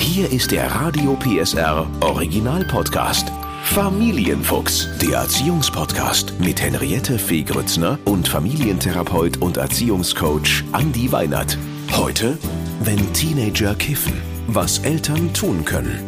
Hier ist der Radio PSR Original Podcast. Familienfuchs, der Erziehungspodcast mit Henriette Fee Grützner und Familientherapeut und Erziehungscoach Andi Weinert. Heute, wenn Teenager kiffen, was Eltern tun können.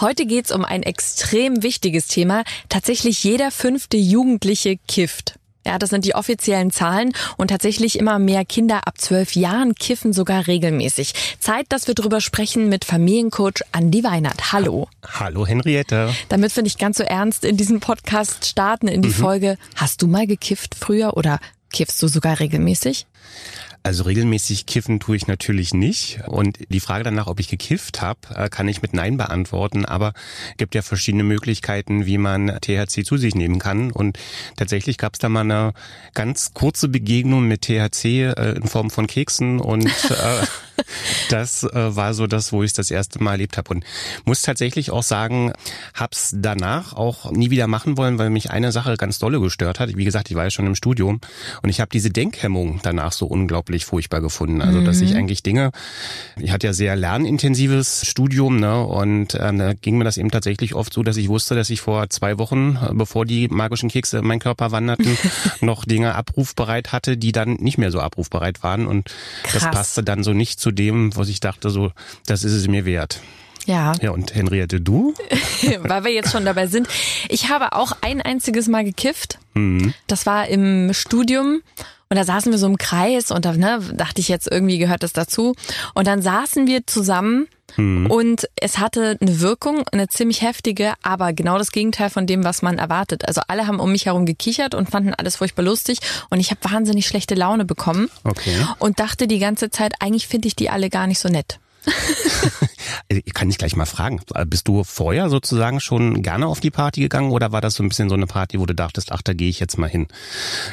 Heute geht's um ein extrem wichtiges Thema. Tatsächlich jeder fünfte Jugendliche kifft. Ja, das sind die offiziellen Zahlen und tatsächlich immer mehr Kinder ab zwölf Jahren kiffen sogar regelmäßig. Zeit, dass wir drüber sprechen mit Familiencoach Andi Weinert. Hallo. Hallo Henriette. Damit wir nicht ganz so ernst in diesen Podcast starten, in die mhm. Folge. Hast du mal gekifft früher oder kiffst du sogar regelmäßig? Also regelmäßig kiffen tue ich natürlich nicht. Und die Frage danach, ob ich gekifft habe, äh, kann ich mit Nein beantworten. Aber es gibt ja verschiedene Möglichkeiten, wie man THC zu sich nehmen kann. Und tatsächlich gab es da mal eine ganz kurze Begegnung mit THC äh, in Form von Keksen. Und äh, das äh, war so das, wo ich es das erste Mal erlebt habe. Und muss tatsächlich auch sagen, hab's danach auch nie wieder machen wollen, weil mich eine Sache ganz dolle gestört hat. Wie gesagt, ich war ja schon im Studium und ich habe diese Denkhemmung danach so unglaublich furchtbar gefunden. Also dass ich mhm. eigentlich Dinge, ich hatte ja sehr lernintensives Studium, ne? Und ähm, da ging mir das eben tatsächlich oft so, dass ich wusste, dass ich vor zwei Wochen, äh, bevor die magischen Kekse in meinen Körper wanderten, noch Dinge abrufbereit hatte, die dann nicht mehr so abrufbereit waren. Und Krass. das passte dann so nicht zu dem, was ich dachte, so, das ist es mir wert. Ja. Ja, und Henriette, du? Weil wir jetzt schon dabei sind. Ich habe auch ein einziges Mal gekifft. Mhm. Das war im Studium. Und da saßen wir so im Kreis und da ne, dachte ich jetzt, irgendwie gehört das dazu. Und dann saßen wir zusammen mhm. und es hatte eine Wirkung, eine ziemlich heftige, aber genau das Gegenteil von dem, was man erwartet. Also alle haben um mich herum gekichert und fanden alles furchtbar lustig und ich habe wahnsinnig schlechte Laune bekommen. Okay. Und dachte die ganze Zeit, eigentlich finde ich die alle gar nicht so nett. ich kann dich gleich mal fragen. Bist du vorher sozusagen schon gerne auf die Party gegangen oder war das so ein bisschen so eine Party, wo du dachtest, ach, da gehe ich jetzt mal hin?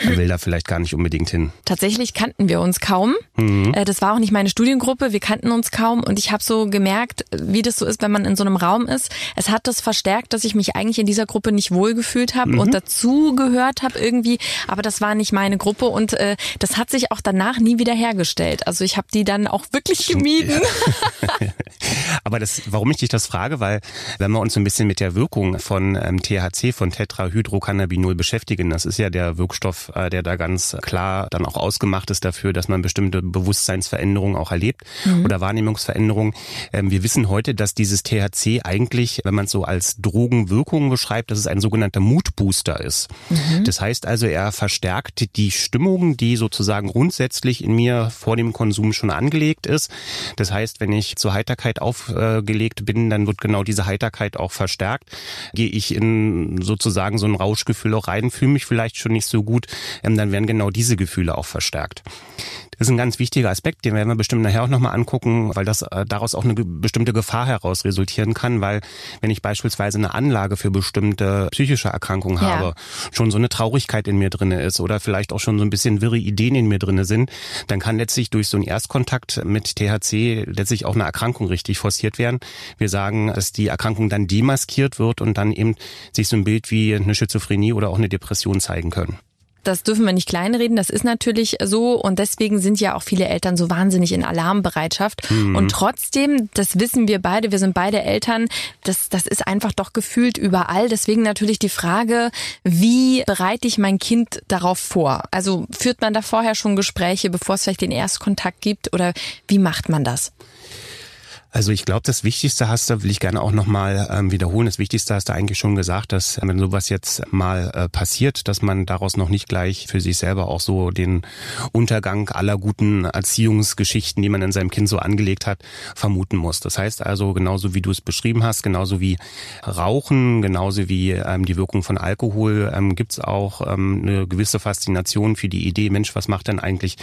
Er will da vielleicht gar nicht unbedingt hin. Tatsächlich kannten wir uns kaum. Mhm. Äh, das war auch nicht meine Studiengruppe. Wir kannten uns kaum und ich habe so gemerkt, wie das so ist, wenn man in so einem Raum ist. Es hat das verstärkt, dass ich mich eigentlich in dieser Gruppe nicht wohlgefühlt habe mhm. und dazu gehört habe irgendwie. Aber das war nicht meine Gruppe und äh, das hat sich auch danach nie wieder hergestellt. Also ich habe die dann auch wirklich gemieden. Aber das, warum ich dich das frage, weil wenn wir uns ein bisschen mit der Wirkung von ähm, THC, von Tetrahydrocannabinol beschäftigen, das ist ja der Wirkstoff, äh, der da ganz klar dann auch ausgemacht ist dafür, dass man bestimmte Bewusstseinsveränderungen auch erlebt mhm. oder Wahrnehmungsveränderungen. Ähm, wir wissen heute, dass dieses THC eigentlich, wenn man es so als Drogenwirkung beschreibt, dass es ein sogenannter Moodbooster ist. Mhm. Das heißt also, er verstärkt die Stimmung, die sozusagen grundsätzlich in mir vor dem Konsum schon angelegt ist. Das heißt, wenn ich zur Heiterkeit aufgelegt bin, dann wird genau diese Heiterkeit auch verstärkt. Gehe ich in sozusagen so ein Rauschgefühl auch rein, fühle mich vielleicht schon nicht so gut, ähm, dann werden genau diese Gefühle auch verstärkt. Das ist ein ganz wichtiger Aspekt, den werden wir bestimmt nachher auch nochmal angucken, weil das äh, daraus auch eine bestimmte Gefahr heraus resultieren kann, weil wenn ich beispielsweise eine Anlage für bestimmte psychische Erkrankungen ja. habe, schon so eine Traurigkeit in mir drinne ist oder vielleicht auch schon so ein bisschen wirre Ideen in mir drinne sind, dann kann letztlich durch so einen Erstkontakt mit THC letztlich auch eine Erkrankung richtig forciert werden. Wir sagen, dass die Erkrankung dann demaskiert wird und dann eben sich so ein Bild wie eine Schizophrenie oder auch eine Depression zeigen können. Das dürfen wir nicht kleinreden, das ist natürlich so und deswegen sind ja auch viele Eltern so wahnsinnig in Alarmbereitschaft. Mhm. Und trotzdem, das wissen wir beide, wir sind beide Eltern, das, das ist einfach doch gefühlt überall. Deswegen natürlich die Frage, wie bereite ich mein Kind darauf vor? Also führt man da vorher schon Gespräche, bevor es vielleicht den Erstkontakt gibt oder wie macht man das? Also ich glaube, das Wichtigste hast du, will ich gerne auch nochmal ähm, wiederholen, das Wichtigste hast du eigentlich schon gesagt, dass wenn sowas jetzt mal äh, passiert, dass man daraus noch nicht gleich für sich selber auch so den Untergang aller guten Erziehungsgeschichten, die man in seinem Kind so angelegt hat, vermuten muss. Das heißt also, genauso wie du es beschrieben hast, genauso wie Rauchen, genauso wie ähm, die Wirkung von Alkohol, ähm, gibt es auch ähm, eine gewisse Faszination für die Idee, Mensch, was macht denn eigentlich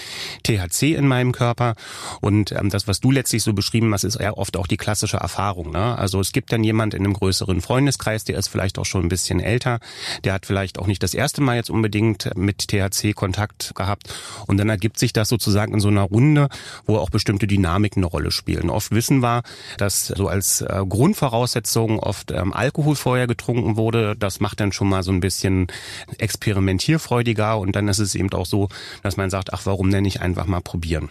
THC in meinem Körper? Und ähm, das, was du letztlich so beschrieben hast, ist eher oft auch die klassische Erfahrung. Ne? Also es gibt dann jemand in einem größeren Freundeskreis, der ist vielleicht auch schon ein bisschen älter, der hat vielleicht auch nicht das erste Mal jetzt unbedingt mit THC Kontakt gehabt und dann ergibt sich das sozusagen in so einer Runde, wo auch bestimmte Dynamiken eine Rolle spielen. Oft wissen wir, dass so als äh, Grundvoraussetzung oft ähm, Alkohol vorher getrunken wurde. Das macht dann schon mal so ein bisschen experimentierfreudiger und dann ist es eben auch so, dass man sagt, ach, warum denn nicht einfach mal probieren?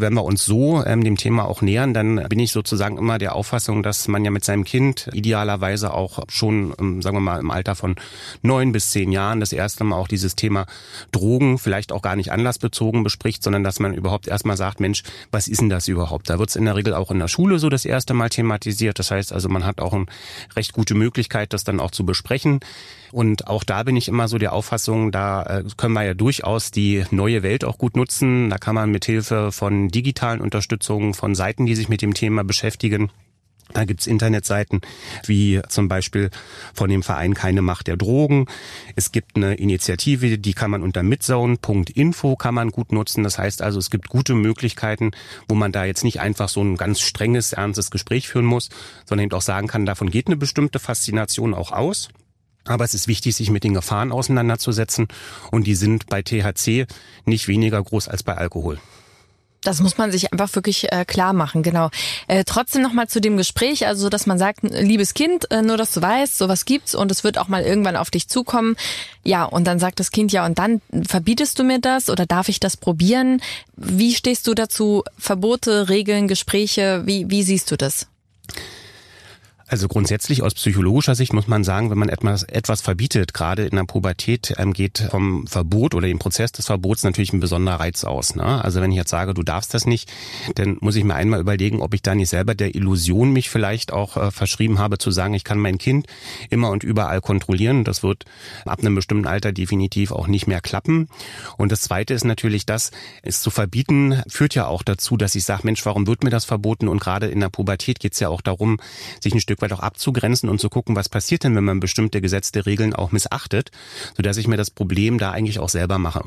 Wenn wir uns so ähm, dem Thema auch nähern, dann bin ich sozusagen immer der Auffassung, dass man ja mit seinem Kind idealerweise auch schon, ähm, sagen wir mal, im Alter von neun bis zehn Jahren das erste Mal auch dieses Thema Drogen vielleicht auch gar nicht anlassbezogen bespricht, sondern dass man überhaupt erstmal sagt, Mensch, was ist denn das überhaupt? Da wird es in der Regel auch in der Schule so das erste Mal thematisiert. Das heißt also, man hat auch eine recht gute Möglichkeit, das dann auch zu besprechen. Und auch da bin ich immer so der Auffassung, da äh, können wir ja durchaus die neue Welt auch gut nutzen. Da kann man mit Hilfe von digitalen Unterstützungen, von Seiten, die sich mit dem Thema beschäftigen, da gibt's Internetseiten wie zum Beispiel von dem Verein Keine Macht der Drogen. Es gibt eine Initiative, die kann man unter mitzone.info kann man gut nutzen. Das heißt also, es gibt gute Möglichkeiten, wo man da jetzt nicht einfach so ein ganz strenges, ernstes Gespräch führen muss, sondern eben auch sagen kann, davon geht eine bestimmte Faszination auch aus. Aber es ist wichtig, sich mit den Gefahren auseinanderzusetzen. Und die sind bei THC nicht weniger groß als bei Alkohol. Das muss man sich einfach wirklich äh, klar machen, genau. Äh, trotzdem nochmal zu dem Gespräch, also dass man sagt, liebes Kind, äh, nur dass du weißt, sowas gibt's und es wird auch mal irgendwann auf dich zukommen. Ja, und dann sagt das Kind ja, und dann verbietest du mir das oder darf ich das probieren? Wie stehst du dazu? Verbote, Regeln, Gespräche, wie, wie siehst du das? Also grundsätzlich aus psychologischer Sicht muss man sagen, wenn man etwas, etwas verbietet, gerade in der Pubertät, ähm, geht vom Verbot oder dem Prozess des Verbots natürlich ein besonderer Reiz aus. Ne? Also wenn ich jetzt sage, du darfst das nicht, dann muss ich mir einmal überlegen, ob ich da nicht selber der Illusion mich vielleicht auch äh, verschrieben habe, zu sagen, ich kann mein Kind immer und überall kontrollieren. Das wird ab einem bestimmten Alter definitiv auch nicht mehr klappen. Und das Zweite ist natürlich das, es zu verbieten, führt ja auch dazu, dass ich sage, Mensch, warum wird mir das verboten? Und gerade in der Pubertät geht es ja auch darum, sich ein Stück Stück weit auch abzugrenzen und zu gucken, was passiert denn, wenn man bestimmte gesetzte Regeln auch missachtet, sodass ich mir das Problem da eigentlich auch selber mache.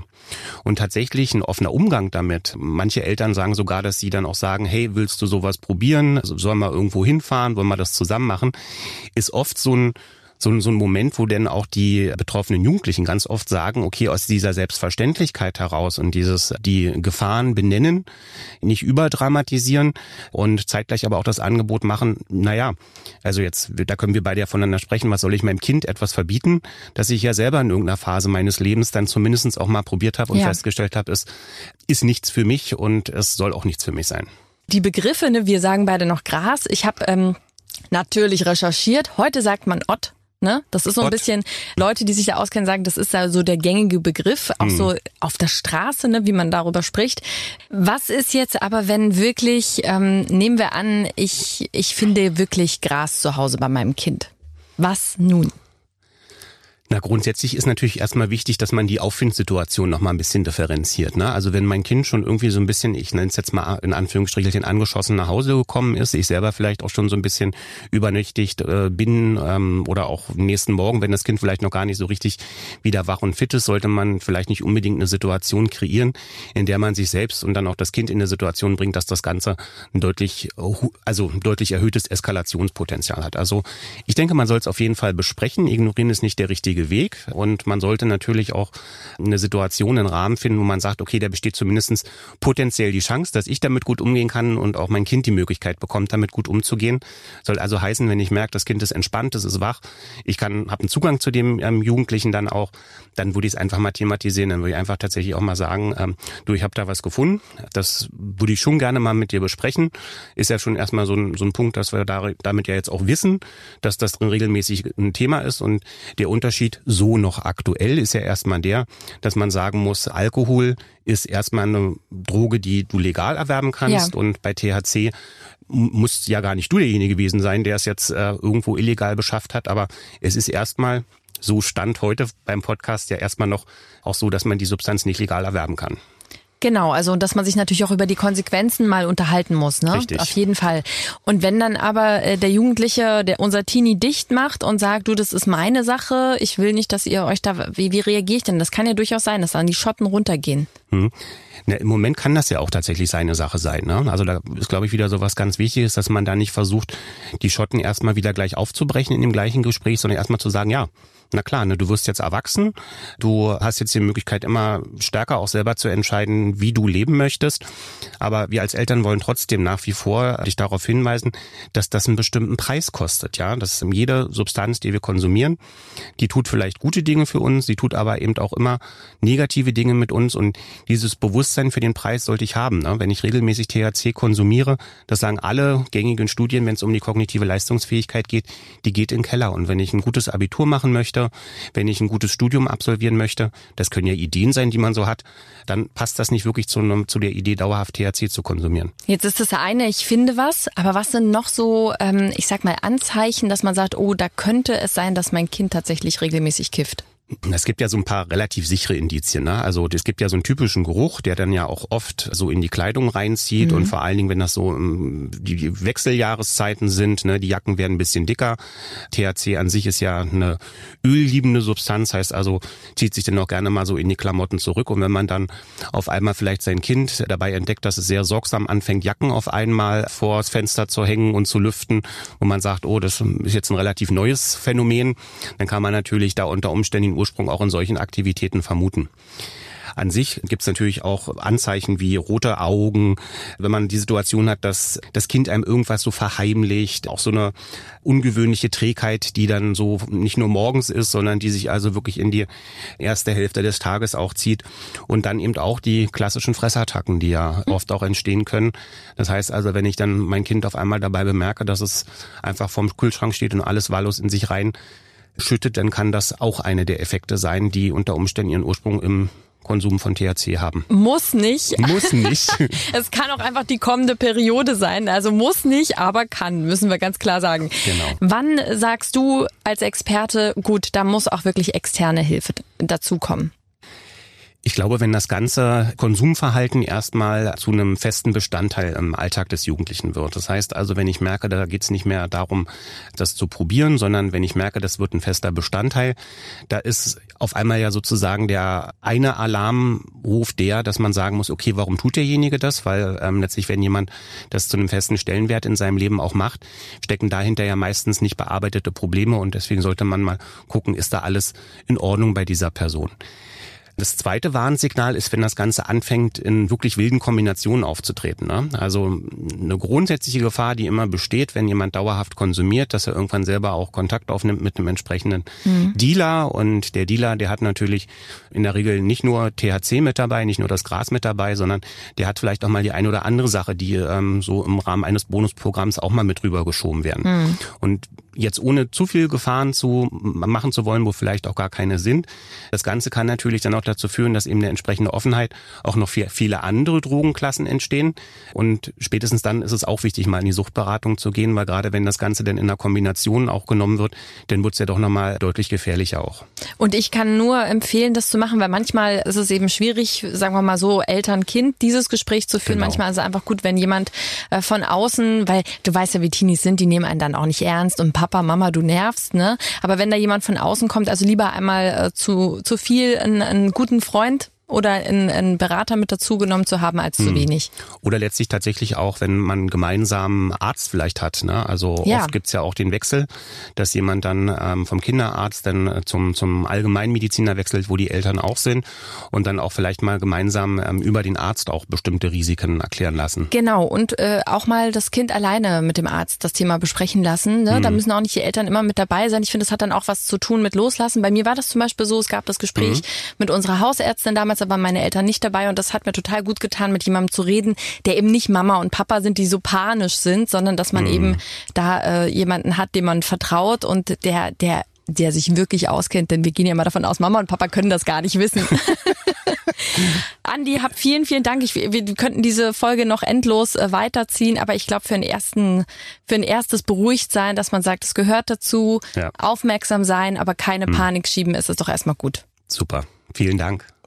Und tatsächlich ein offener Umgang damit. Manche Eltern sagen sogar, dass sie dann auch sagen, hey, willst du sowas probieren? Sollen wir irgendwo hinfahren? Wollen wir das zusammen machen? Ist oft so ein so, so ein Moment, wo denn auch die betroffenen Jugendlichen ganz oft sagen, okay, aus dieser Selbstverständlichkeit heraus und dieses die Gefahren benennen, nicht überdramatisieren und zeitgleich aber auch das Angebot machen, naja, also jetzt, da können wir beide ja voneinander sprechen, was soll ich meinem Kind etwas verbieten, dass ich ja selber in irgendeiner Phase meines Lebens dann zumindestens auch mal probiert habe und ja. festgestellt habe, es ist nichts für mich und es soll auch nichts für mich sein. Die Begriffe, ne, wir sagen beide noch Gras. Ich habe ähm, natürlich recherchiert. Heute sagt man Ott Ne? Das ist so ein What? bisschen, Leute, die sich da auskennen, sagen, das ist ja so der gängige Begriff, auch hm. so auf der Straße, ne, wie man darüber spricht. Was ist jetzt aber, wenn wirklich, ähm, nehmen wir an, ich, ich finde wirklich Gras zu Hause bei meinem Kind. Was nun? Na, grundsätzlich ist natürlich erstmal wichtig, dass man die Auffindsituation noch mal ein bisschen differenziert. Ne? Also wenn mein Kind schon irgendwie so ein bisschen, ich nenne es jetzt mal in Anführungsstrichen, angeschossen nach Hause gekommen ist, ich selber vielleicht auch schon so ein bisschen übernächtigt äh, bin ähm, oder auch nächsten Morgen, wenn das Kind vielleicht noch gar nicht so richtig wieder wach und fit ist, sollte man vielleicht nicht unbedingt eine Situation kreieren, in der man sich selbst und dann auch das Kind in eine Situation bringt, dass das Ganze ein deutlich, also ein deutlich erhöhtes Eskalationspotenzial hat. Also ich denke, man soll es auf jeden Fall besprechen. Ignorieren ist nicht der richtige richtige Weg. Und man sollte natürlich auch eine Situation, einen Rahmen finden, wo man sagt, okay, da besteht zumindest potenziell die Chance, dass ich damit gut umgehen kann und auch mein Kind die Möglichkeit bekommt, damit gut umzugehen. Soll also heißen, wenn ich merke, das Kind ist entspannt, es ist wach, ich kann, habe einen Zugang zu dem ähm, Jugendlichen dann auch, dann würde ich es einfach mal thematisieren. Dann würde ich einfach tatsächlich auch mal sagen, ähm, du, ich habe da was gefunden. Das würde ich schon gerne mal mit dir besprechen. Ist ja schon erstmal so ein, so ein Punkt, dass wir da, damit ja jetzt auch wissen, dass das regelmäßig ein Thema ist und der Unterschied Unterschied so noch aktuell ist ja erstmal der, dass man sagen muss, Alkohol ist erstmal eine Droge, die du legal erwerben kannst ja. und bei THC muss ja gar nicht du derjenige gewesen sein, der es jetzt äh, irgendwo illegal beschafft hat, aber es ist erstmal so stand heute beim Podcast ja erstmal noch auch so, dass man die Substanz nicht legal erwerben kann. Genau, also dass man sich natürlich auch über die Konsequenzen mal unterhalten muss, ne? Richtig. Auf jeden Fall. Und wenn dann aber äh, der Jugendliche, der unser Teenie dicht macht und sagt, du, das ist meine Sache, ich will nicht, dass ihr euch da, wie, wie reagiere ich denn? Das kann ja durchaus sein, dass dann die Schotten runtergehen. Hm. Na, Im Moment kann das ja auch tatsächlich seine Sache sein. Ne? Also da ist, glaube ich, wieder so was ganz Wichtiges, dass man da nicht versucht, die Schotten erstmal wieder gleich aufzubrechen in dem gleichen Gespräch, sondern erstmal zu sagen, ja, na klar, ne, du wirst jetzt erwachsen, du hast jetzt die Möglichkeit, immer stärker auch selber zu entscheiden, wie du leben möchtest. Aber wir als Eltern wollen trotzdem nach wie vor dich darauf hinweisen, dass das einen bestimmten Preis kostet. Ja, dass jede Substanz, die wir konsumieren, die tut vielleicht gute Dinge für uns, die tut aber eben auch immer negative Dinge mit uns. Und dieses Bewusstsein für den Preis sollte ich haben. Ne? Wenn ich regelmäßig THC konsumiere, das sagen alle gängigen Studien, wenn es um die kognitive Leistungsfähigkeit geht, die geht in den Keller. Und wenn ich ein gutes Abitur machen möchte, wenn ich ein gutes Studium absolvieren möchte, das können ja Ideen sein, die man so hat, dann passt das nicht wirklich zu, zu der Idee, dauerhaft THC zu konsumieren. Jetzt ist das eine, ich finde was, aber was sind noch so, ähm, ich sag mal, Anzeichen, dass man sagt, oh, da könnte es sein, dass mein Kind tatsächlich regelmäßig kifft? Es gibt ja so ein paar relativ sichere Indizien. Ne? Also es gibt ja so einen typischen Geruch, der dann ja auch oft so in die Kleidung reinzieht mhm. und vor allen Dingen, wenn das so ähm, die Wechseljahreszeiten sind, ne? die Jacken werden ein bisschen dicker. THC an sich ist ja eine ölliebende Substanz, heißt also zieht sich dann auch gerne mal so in die Klamotten zurück. Und wenn man dann auf einmal vielleicht sein Kind dabei entdeckt, dass es sehr sorgsam anfängt, Jacken auf einmal vors Fenster zu hängen und zu lüften, wo man sagt, oh, das ist jetzt ein relativ neues Phänomen, dann kann man natürlich da unter Umständen Ursprung auch in solchen Aktivitäten vermuten. An sich gibt es natürlich auch Anzeichen wie rote Augen, wenn man die Situation hat, dass das Kind einem irgendwas so verheimlicht, auch so eine ungewöhnliche Trägheit, die dann so nicht nur morgens ist, sondern die sich also wirklich in die erste Hälfte des Tages auch zieht und dann eben auch die klassischen Fressattacken, die ja oft auch entstehen können. Das heißt also, wenn ich dann mein Kind auf einmal dabei bemerke, dass es einfach vorm Kühlschrank steht und alles wahllos in sich rein schüttet, dann kann das auch eine der Effekte sein, die unter Umständen ihren Ursprung im Konsum von THC haben. Muss nicht. Muss nicht. es kann auch einfach die kommende Periode sein. Also muss nicht, aber kann, müssen wir ganz klar sagen. Genau. Wann sagst du als Experte, gut, da muss auch wirklich externe Hilfe dazukommen? Ich glaube, wenn das ganze Konsumverhalten erstmal zu einem festen Bestandteil im Alltag des Jugendlichen wird. Das heißt also, wenn ich merke, da geht es nicht mehr darum, das zu probieren, sondern wenn ich merke, das wird ein fester Bestandteil, da ist auf einmal ja sozusagen der eine Alarmruf der, dass man sagen muss, okay, warum tut derjenige das? Weil ähm, letztlich, wenn jemand das zu einem festen Stellenwert in seinem Leben auch macht, stecken dahinter ja meistens nicht bearbeitete Probleme und deswegen sollte man mal gucken, ist da alles in Ordnung bei dieser Person. Das zweite Warnsignal ist, wenn das Ganze anfängt, in wirklich wilden Kombinationen aufzutreten. Ne? Also eine grundsätzliche Gefahr, die immer besteht, wenn jemand dauerhaft konsumiert, dass er irgendwann selber auch Kontakt aufnimmt mit einem entsprechenden mhm. Dealer. Und der Dealer, der hat natürlich in der Regel nicht nur THC mit dabei, nicht nur das Gras mit dabei, sondern der hat vielleicht auch mal die eine oder andere Sache, die ähm, so im Rahmen eines Bonusprogramms auch mal mit rübergeschoben werden. Mhm. Und jetzt ohne zu viel Gefahren zu machen zu wollen, wo vielleicht auch gar keine sind. Das Ganze kann natürlich dann auch dazu führen, dass eben eine entsprechende Offenheit auch noch für viele andere Drogenklassen entstehen. Und spätestens dann ist es auch wichtig, mal in die Suchtberatung zu gehen, weil gerade wenn das Ganze dann in einer Kombination auch genommen wird, dann wird es ja doch nochmal deutlich gefährlicher auch. Und ich kann nur empfehlen, das zu machen, weil manchmal ist es eben schwierig, sagen wir mal so, Eltern-Kind dieses Gespräch zu führen. Genau. Manchmal ist es einfach gut, wenn jemand äh, von außen, weil du weißt ja, wie Teenies sind, die nehmen einen dann auch nicht ernst und Papa, Mama, du nervst, ne? Aber wenn da jemand von außen kommt, also lieber einmal äh, zu, zu viel einen, einen guten Freund oder einen, einen Berater mit dazu genommen zu haben als hm. zu wenig. Oder letztlich tatsächlich auch, wenn man gemeinsam Arzt vielleicht hat. Ne? Also ja. oft gibt's ja auch den Wechsel, dass jemand dann ähm, vom Kinderarzt dann äh, zum, zum Allgemeinmediziner wechselt, wo die Eltern auch sind und dann auch vielleicht mal gemeinsam ähm, über den Arzt auch bestimmte Risiken erklären lassen. Genau, und äh, auch mal das Kind alleine mit dem Arzt das Thema besprechen lassen. Ne? Mhm. Da hm. müssen auch nicht die Eltern immer mit dabei sein. Ich finde, das hat dann auch was zu tun mit Loslassen. Bei mir war das zum Beispiel so, es gab das Gespräch mhm. mit unserer Hausärztin damals damals aber meine Eltern nicht dabei und das hat mir total gut getan, mit jemandem zu reden, der eben nicht Mama und Papa sind, die so panisch sind, sondern dass man mhm. eben da äh, jemanden hat, dem man vertraut und der, der der sich wirklich auskennt, denn wir gehen ja mal davon aus, Mama und Papa können das gar nicht wissen. Andi, hab vielen, vielen Dank. Ich, wir könnten diese Folge noch endlos äh, weiterziehen, aber ich glaube für einen ersten, für ein erstes beruhigt sein, dass man sagt, es gehört dazu, ja. aufmerksam sein, aber keine mhm. Panik schieben, ist es doch erstmal gut. Super. Vielen Dank.